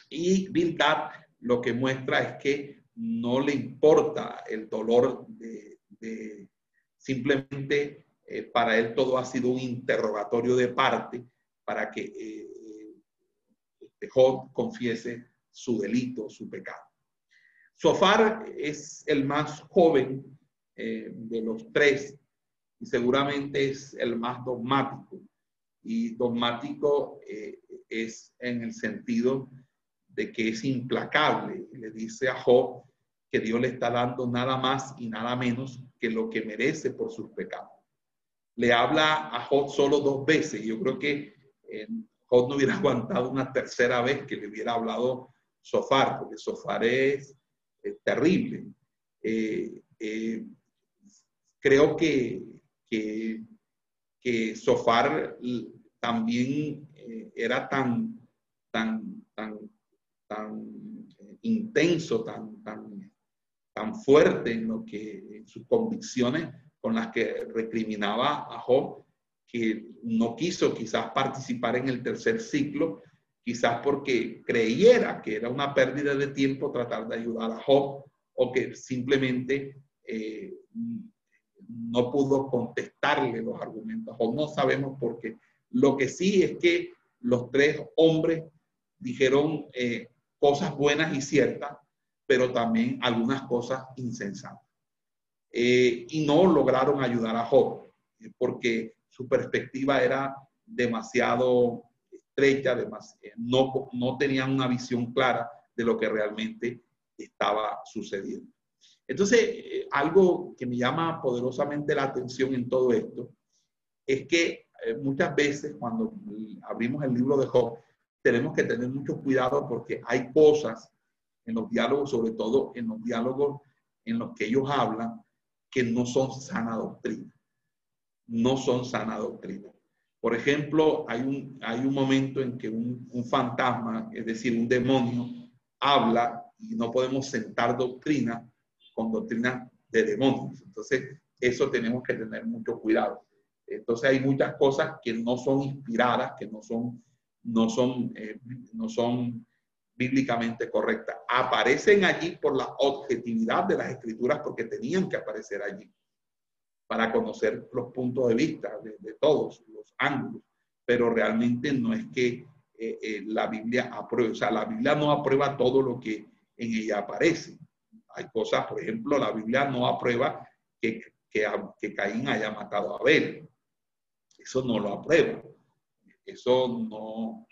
Y Bildad lo que muestra es que no le importa el dolor de, simplemente eh, para él todo ha sido un interrogatorio de parte para que eh, Job confiese su delito, su pecado. Sofar es el más joven eh, de los tres y seguramente es el más dogmático. Y dogmático es en el sentido de que es implacable. Le dice a Job que Dios le está dando nada más y nada menos que lo que merece por sus pecados. Le habla a Job solo dos veces. Yo creo que eh, Job no hubiera aguantado una tercera vez que le hubiera hablado Sofar, porque Sofar es, terrible. Eh, eh, creo que, que, Sofar también era tan, tan, tan, tan intenso, tan, tan, tan fuerte en lo que en sus convicciones con las que recriminaba a Job, que no quiso quizás participar en el tercer ciclo, quizás porque creyera que era una pérdida de tiempo tratar de ayudar a Job o que simplemente eh, no pudo contestarle los argumentos Job. No sabemos por qué. Lo que sí es que los tres hombres dijeron eh, cosas buenas y ciertas, pero también algunas cosas insensatas. Eh, y no lograron ayudar a Job, porque su perspectiva era demasiado estrecha, demasiado, no, no tenían una visión clara de lo que realmente estaba sucediendo. Entonces, eh, algo que me llama poderosamente la atención en todo esto es que eh, muchas veces cuando abrimos el libro de Job, tenemos que tener mucho cuidado porque hay cosas en los diálogos, sobre todo en los diálogos en los que ellos hablan, que no son sana doctrina. No son sana doctrina. Por ejemplo, hay un, hay un momento en que un, fantasma, es decir, un demonio, habla y no podemos sentar doctrina con doctrina de demonios. Entonces, eso tenemos que tener mucho cuidado. Entonces, hay muchas cosas que no son inspiradas, que no son, no son, eh, no son bíblicamente correcta. Aparecen allí por la objetividad de las escrituras porque tenían que aparecer allí para conocer los puntos de vista de, todos los ángulos, pero realmente no es que eh, eh, la Biblia apruebe, o sea, la Biblia no aprueba todo lo que en ella aparece. Hay cosas, por ejemplo, la Biblia no aprueba que, que, que Caín haya matado a Abel. Eso no lo aprueba. Eso no,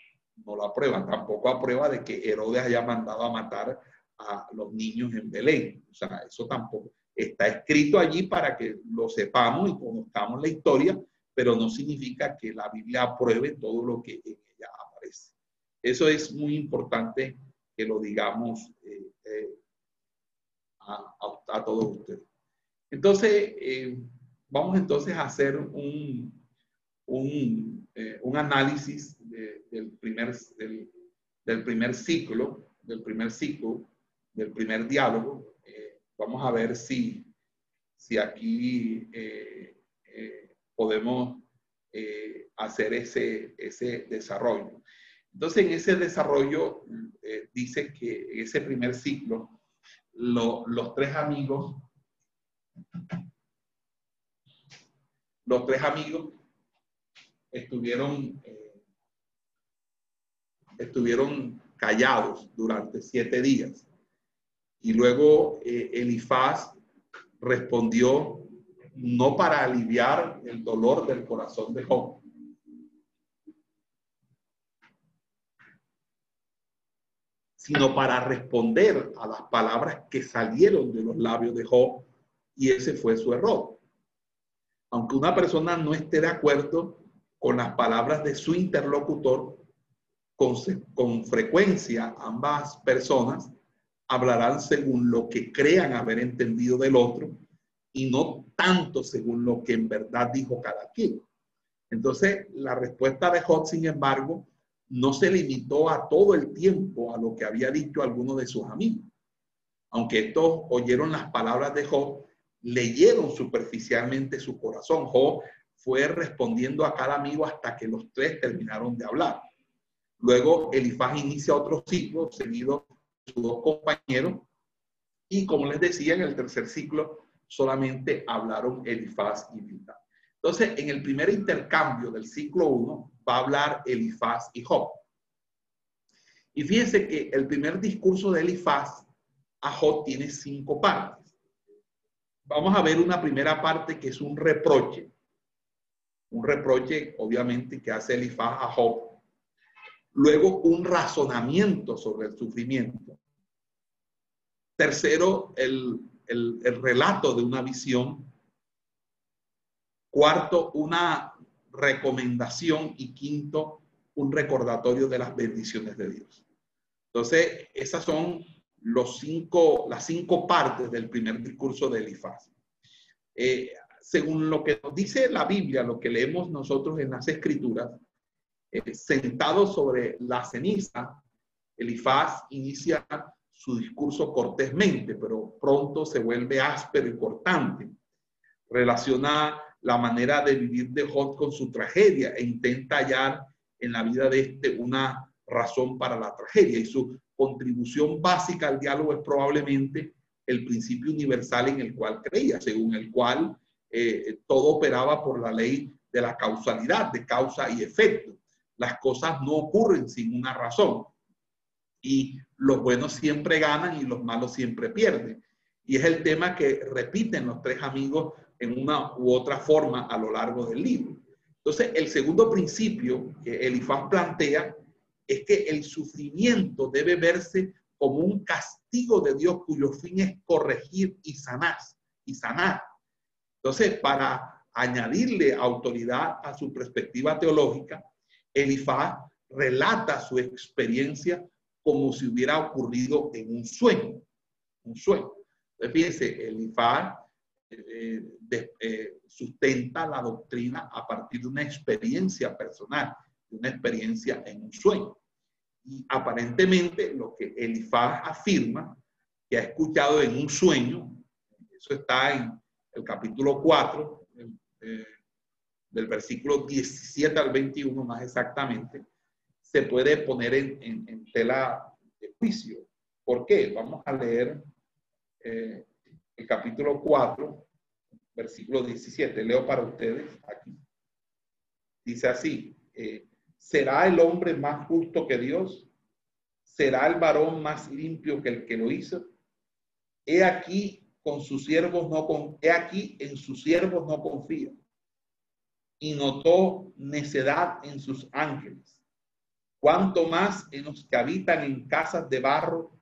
no lo aprueba. Tampoco aprueba de que Herodes haya mandado a matar a los niños en Belén. O sea, eso tampoco está escrito allí para que lo sepamos y conozcamos la historia, pero no significa que la Biblia apruebe todo lo que en ella aparece. Eso es muy importante que lo digamos eh, eh, a, todos ustedes. Entonces, eh, vamos entonces a hacer un, un, un análisis del, primer, del, primer ciclo, del primer ciclo, del primer diálogo. Eh, vamos a ver si, si aquí eh, eh, podemos hacer ese, ese desarrollo. Entonces, en ese desarrollo dice que ese primer ciclo, los tres amigos, los tres amigos estuvieron estuvieron callados durante siete días. Y luego eh, Elifaz respondió no para aliviar el dolor del corazón de Job, sino para responder a las palabras que salieron de los labios de Job, y ese fue su error. Aunque una persona no esté de acuerdo con las palabras de su interlocutor, con, frecuencia ambas personas hablarán según lo que crean haber entendido del otro y no tanto según lo que en verdad dijo cada quien. Entonces, la respuesta de Job, sin embargo, no se limitó a todo el tiempo a lo que había dicho alguno de sus amigos. Aunque estos oyeron las palabras de Job, leyeron superficialmente su corazón. Job fue respondiendo a cada amigo hasta que los tres terminaron de hablar. Luego Elifaz inicia otro ciclo seguido de sus dos compañeros. Y como les decía, en el tercer ciclo solamente hablaron Elifaz y Bildad. Entonces, en el primer intercambio del ciclo 1 va a hablar Elifaz y Job. Y fíjense que el primer discurso de Elifaz a Job tiene cinco partes. Vamos a ver una primera parte que es un reproche. Un reproche, obviamente, que hace Elifaz a Job. Luego, un razonamiento sobre el sufrimiento. Tercero, el, el relato de una visión. Cuarto, una recomendación. Y quinto, un recordatorio de las bendiciones de Dios. Entonces, esas son los cinco, las cinco partes del primer discurso de Elifaz. Eh, según lo que nos dice la Biblia, lo que leemos nosotros en las escrituras, eh, sentado sobre la ceniza, Elifaz inicia su discurso cortésmente, pero pronto se vuelve áspero y cortante. Relaciona la manera de vivir de Job con su tragedia e intenta hallar en la vida de este una razón para la tragedia y su contribución básica al diálogo es probablemente el principio universal en el cual creía, según el cual eh, todo operaba por la ley de la causalidad, de causa y efecto. Las cosas no ocurren sin una razón. Y los buenos siempre ganan y los malos siempre pierden. Y es el tema que repiten los tres amigos en una u otra forma a lo largo del libro. Entonces, el segundo principio que Elifaz plantea es que el sufrimiento debe verse como un castigo de Dios cuyo fin es corregir y sanar. Y sanar. Entonces, para añadirle autoridad a su perspectiva teológica, Elifaz relata su experiencia como si hubiera ocurrido en un sueño. Un sueño. Entonces, fíjense, Elifaz eh, eh, sustenta la doctrina a partir de una experiencia personal, de una experiencia en un sueño. Y aparentemente lo que Elifaz afirma, que ha escuchado en un sueño, eso está en el capítulo 4, eh, del versículo 17 al 21 más exactamente, se puede poner en, tela de juicio. ¿Por qué? Vamos a leer eh, el capítulo 4, versículo 17. Leo para ustedes aquí. Dice así, eh, ¿será el hombre más justo que Dios? ¿Será el varón más limpio que el que lo hizo? He aquí con sus siervos no con, he aquí en sus siervos no confía. Y notó necedad en sus ángeles. Cuanto más en los que habitan en casas de barro,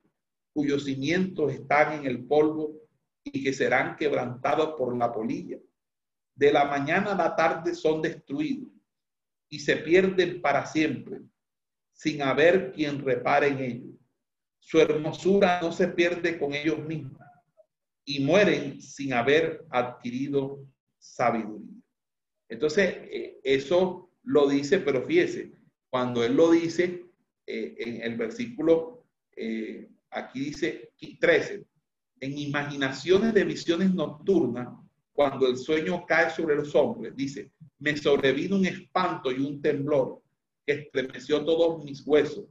cuyos cimientos están en el polvo y que serán quebrantados por la polilla. De la mañana a la tarde son destruidos y se pierden para siempre, sin haber quien repare en ellos. Su hermosura no se pierde con ellos mismos y mueren sin haber adquirido sabiduría. Entonces, eh, eso lo dice, pero fíjese, cuando él lo dice eh, en el versículo, eh, aquí dice 13, en imaginaciones de visiones nocturnas, cuando el sueño cae sobre los hombres, dice, me sobrevino un espanto y un temblor que estremeció todos mis huesos.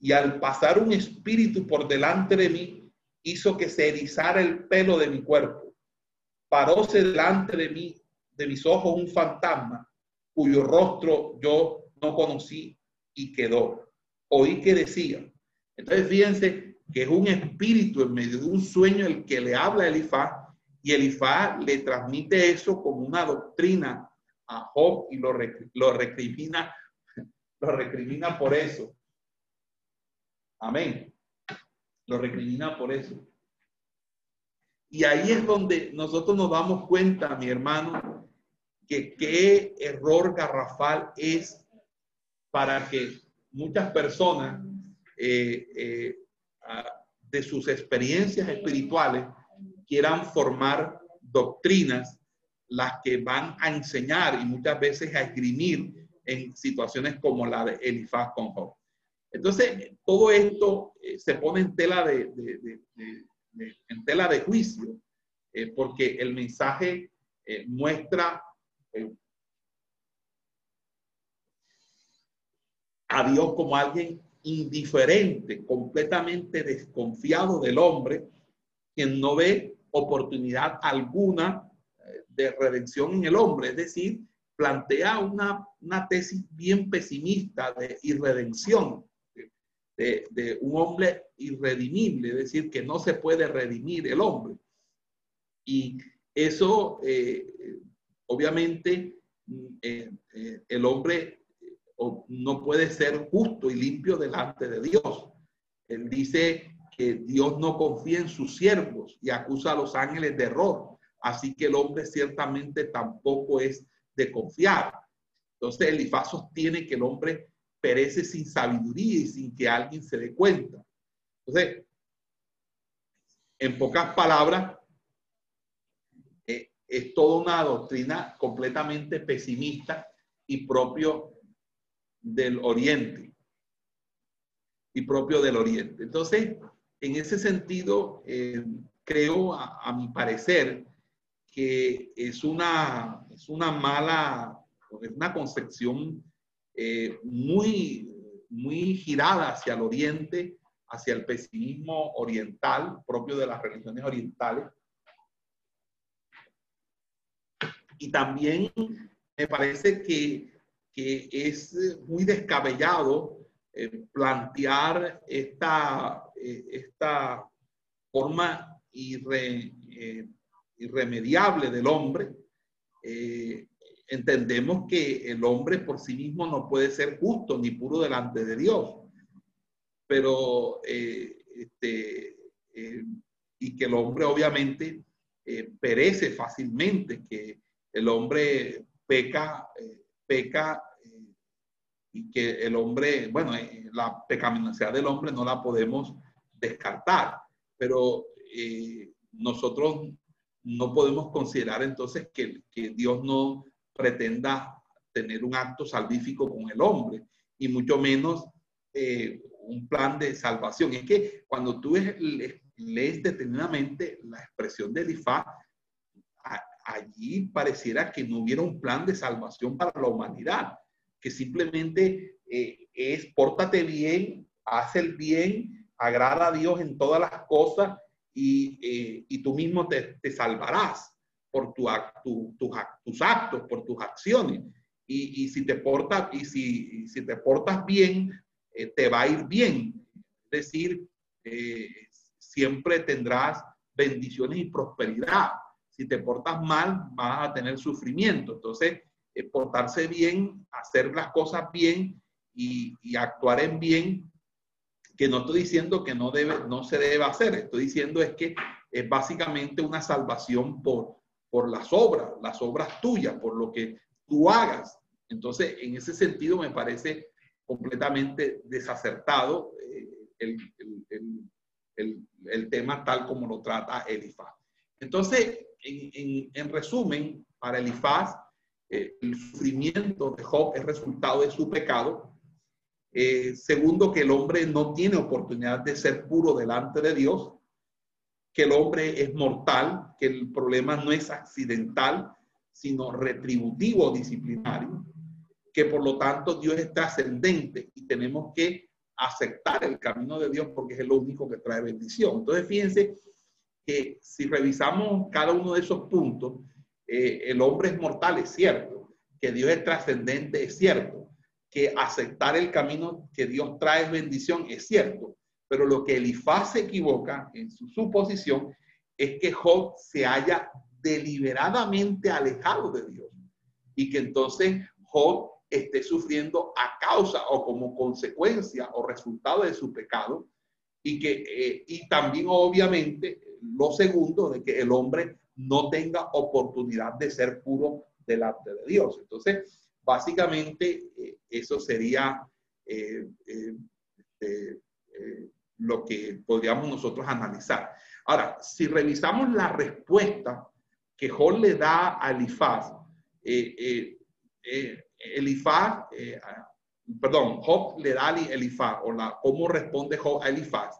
Y al pasar un espíritu por delante de mí, hizo que se erizara el pelo de mi cuerpo. Paróse delante de mí, de mis ojos, un fantasma, cuyo rostro yo no conocí y quedó. Oí que decía. Entonces, fíjense que es un espíritu en medio de un sueño el que le habla a Elifaz y Elifaz le transmite eso como una doctrina a Job y lo, lo recrimina, lo recrimina por eso. Amén. Lo recrimina por eso. Y ahí es donde nosotros nos damos cuenta, mi hermano, qué error garrafal es para que muchas personas eh, eh, de sus experiencias espirituales quieran formar doctrinas las que van a enseñar y muchas veces a esgrimir en situaciones como la de Elifaz con Job. Entonces, todo esto eh, se pone en tela de, en tela de juicio, porque el mensaje muestra a Dios como alguien indiferente, completamente desconfiado del hombre, quien no ve oportunidad alguna eh, de redención en el hombre, es decir, plantea una, una tesis bien pesimista de irredención, de, un hombre irredimible, es decir, que no se puede redimir el hombre. Y eso, eh, obviamente, eh, eh, el hombre no puede ser justo y limpio delante de Dios. Él dice que Dios no confía en sus siervos y acusa a los ángeles de error. Así que el hombre ciertamente tampoco es de confiar. Entonces, Elifaz sostiene que el hombre perece sin sabiduría y sin que alguien se dé cuenta. Entonces, en pocas palabras, es toda una doctrina completamente pesimista y propio del Oriente. Y propio del Oriente. Entonces, en ese sentido, eh, creo, a, mi parecer, que es una, es una mala, es una concepción eh, muy, muy girada hacia el oriente, hacia el pesimismo oriental, propio de las religiones orientales. Y también me parece que, que es muy descabellado eh, plantear esta, eh, esta forma irremediable del hombre. Entendemos que el hombre por sí mismo no puede ser justo ni puro delante de Dios, pero eh, este, eh, y que el hombre obviamente eh, perece fácilmente, que el hombre peca, peca y que el hombre, bueno, la pecaminosidad del hombre no la podemos descartar, pero nosotros no podemos considerar entonces que, que Dios no pretenda tener un acto salvífico con el hombre y mucho menos eh, un plan de salvación. Es que cuando tú lees detenidamente la expresión de Elifaz, allí pareciera que no hubiera un plan de salvación para la humanidad, que simplemente eh, es pórtate bien, haz el bien, agrada a Dios en todas las cosas y, eh, y tú mismo te, te salvarás por tu, tu, tus actos, por tus acciones. Y, y si te portas, y si, si te portas bien, eh, te va a ir bien. Es decir, siempre tendrás bendiciones y prosperidad. Si te portas mal, vas a tener sufrimiento. Entonces, eh, portarse bien, hacer las cosas bien y, y, actuar en bien, que no estoy diciendo que no, debe, no se debe hacer, estoy diciendo es que es básicamente una salvación por, por las obras, las obras tuyas, por lo que tú hagas. Entonces, en ese sentido me parece completamente desacertado eh, el, tema tal como lo trata Elifaz. Entonces, en, resumen, para Elifaz, eh, el sufrimiento de Job es resultado de su pecado. Eh, segundo, que el hombre no tiene oportunidad de ser puro delante de Dios que el hombre es mortal, que el problema no es accidental, sino retributivo disciplinario, que por lo tanto Dios es trascendente y tenemos que aceptar el camino de Dios porque es el único que trae bendición. Entonces, fíjense que si revisamos cada uno de esos puntos, eh, el hombre es mortal, es cierto, que Dios es trascendente, es cierto, que aceptar el camino que Dios trae bendición, es cierto, pero lo que Elifaz se equivoca en su suposición es que Job se haya deliberadamente alejado de Dios y que entonces Job esté sufriendo a causa o como consecuencia o resultado de su pecado y que eh, y también obviamente lo segundo de que el hombre no tenga oportunidad de ser puro delante de Dios. Entonces, básicamente eh, eso sería eh, este, lo que podríamos nosotros analizar. Ahora, si revisamos la respuesta que Job le da a Elifaz, eh, eh, eh, Elifaz, perdón, Job le da a Elifaz, o la, cómo responde Job a Elifaz,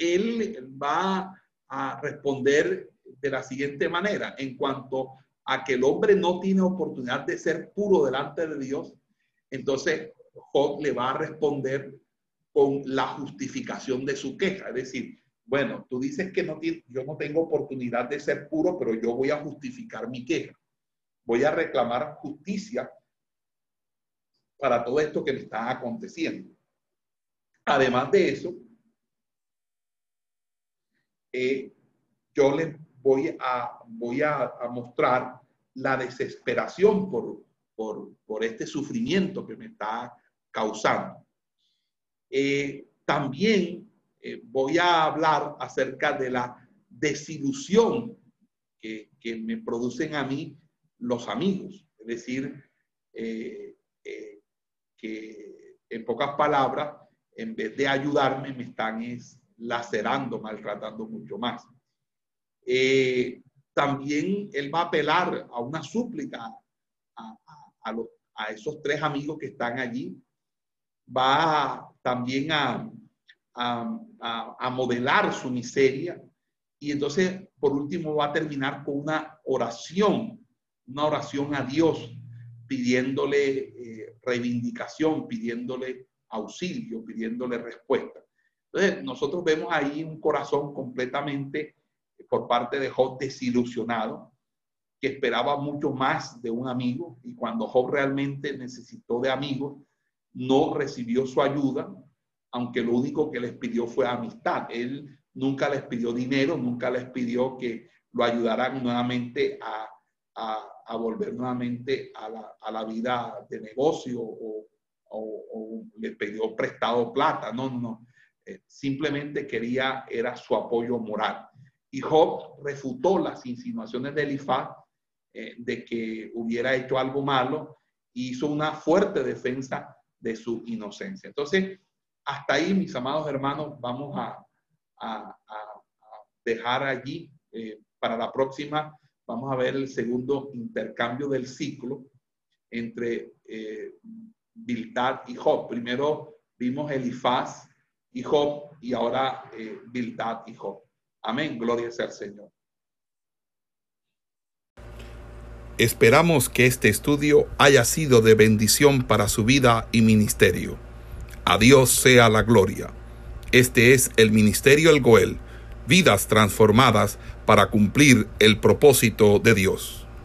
él va a responder de la siguiente manera, en cuanto a que el hombre no tiene oportunidad de ser puro delante de Dios, entonces Job le va a responder con la justificación de su queja. Es decir, bueno, tú dices que no yo no tengo oportunidad de ser puro, pero yo voy a justificar mi queja. Voy a reclamar justicia para todo esto que me está aconteciendo. Además de eso, eh, yo les voy a, voy a, mostrar la desesperación por, por, este sufrimiento que me está causando. Eh, también eh, voy a hablar acerca de la desilusión que, que, me producen a mí los amigos. Es decir, eh, que en pocas palabras, en vez de ayudarme, me están es, lacerando, maltratando mucho más. Eh, también él va a apelar a una súplica a, a, esos tres amigos que están allí. Va también a, a, modelar su miseria. Y entonces, por último, va a terminar con una oración, una oración a Dios, pidiéndole eh, reivindicación, pidiéndole auxilio, pidiéndole respuesta. Entonces, nosotros vemos ahí un corazón completamente por parte de Job desilusionado, que esperaba mucho más de un amigo y cuando Job realmente necesitó de amigos, no recibió su ayuda, aunque lo único que les pidió fue amistad. Él nunca les pidió dinero, nunca les pidió que lo ayudaran nuevamente a, a, volver nuevamente a la, a la, vida de negocio o, o, o les pidió prestado plata. No, no, no. Eh, simplemente quería, era su apoyo moral. Y Job refutó las insinuaciones de Elifaz eh, de que hubiera hecho algo malo y hizo una fuerte defensa de su inocencia. Entonces, hasta ahí, mis amados hermanos, vamos a, dejar allí eh, para la próxima. Vamos a ver el segundo intercambio del ciclo entre eh, Bildad y Job. Primero vimos Elifaz y y ahora eh, y Job. Amén, gloria sea Señor.
Esperamos que este estudio haya sido de bendición para su vida y ministerio. A Dios sea la gloria. Este es el Ministerio El Goel, vidas transformadas para cumplir el propósito de Dios.